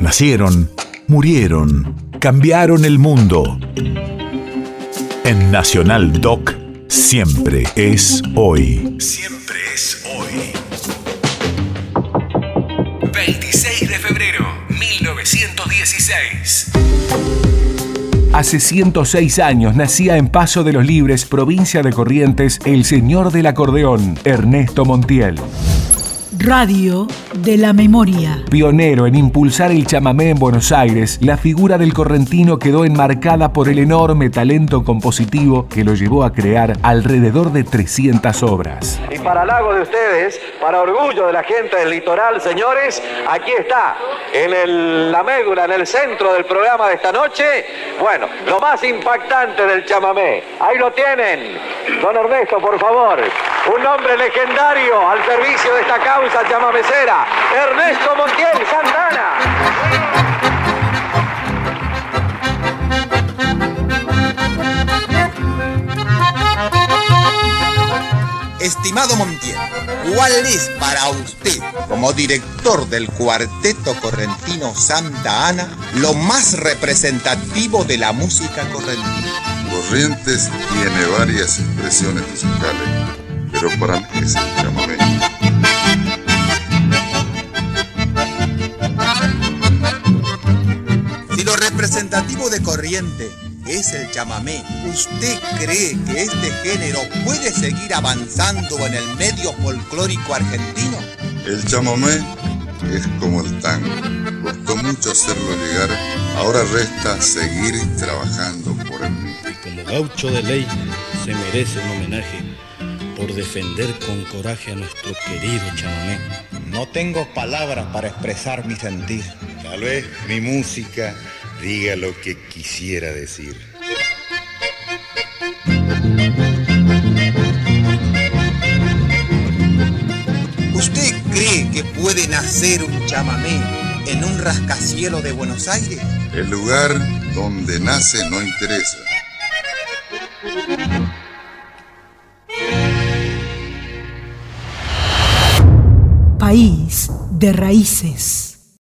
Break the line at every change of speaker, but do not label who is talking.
Nacieron, murieron, cambiaron el mundo. En Nacional Doc, siempre es hoy.
Siempre es hoy. 26 de febrero, 1916.
Hace 106 años nacía en Paso de los Libres, provincia de Corrientes, el señor del acordeón, Ernesto Montiel.
Radio de la Memoria.
Pionero en impulsar el chamamé en Buenos Aires, la figura del correntino quedó enmarcada por el enorme talento compositivo que lo llevó a crear alrededor de 300 obras.
Y para halago de ustedes, para orgullo de la gente del litoral, señores, aquí está, en el, la médula, en el centro del programa de esta noche, bueno, lo más impactante del chamamé. Ahí lo tienen. Don Ernesto, por favor. Un hombre legendario al servicio de esta causa chamamecera. Ernesto Montiel Santana.
Estimado Montiel, ¿cuál es para usted, como director del cuarteto correntino Santa Ana, lo más representativo de la música correntina?
Corrientes tiene varias expresiones musicales, pero para mí es el chamamé.
Si lo representativo de Corriente es el chamamé, ¿usted cree que este género puede seguir avanzando en el medio folclórico argentino?
El chamamé es como el tango. Costó mucho hacerlo llegar, ahora resta seguir trabajando por el mismo.
Y como gaucho de ley se merece un homenaje por defender con coraje a nuestro querido chamamé.
No tengo palabras para expresar mi sentir.
Tal vez mi música diga lo que quisiera decir.
¿Usted cree que puede nacer un chamamé en un rascacielos de Buenos Aires?
El lugar donde nace no interesa.
País de raíces.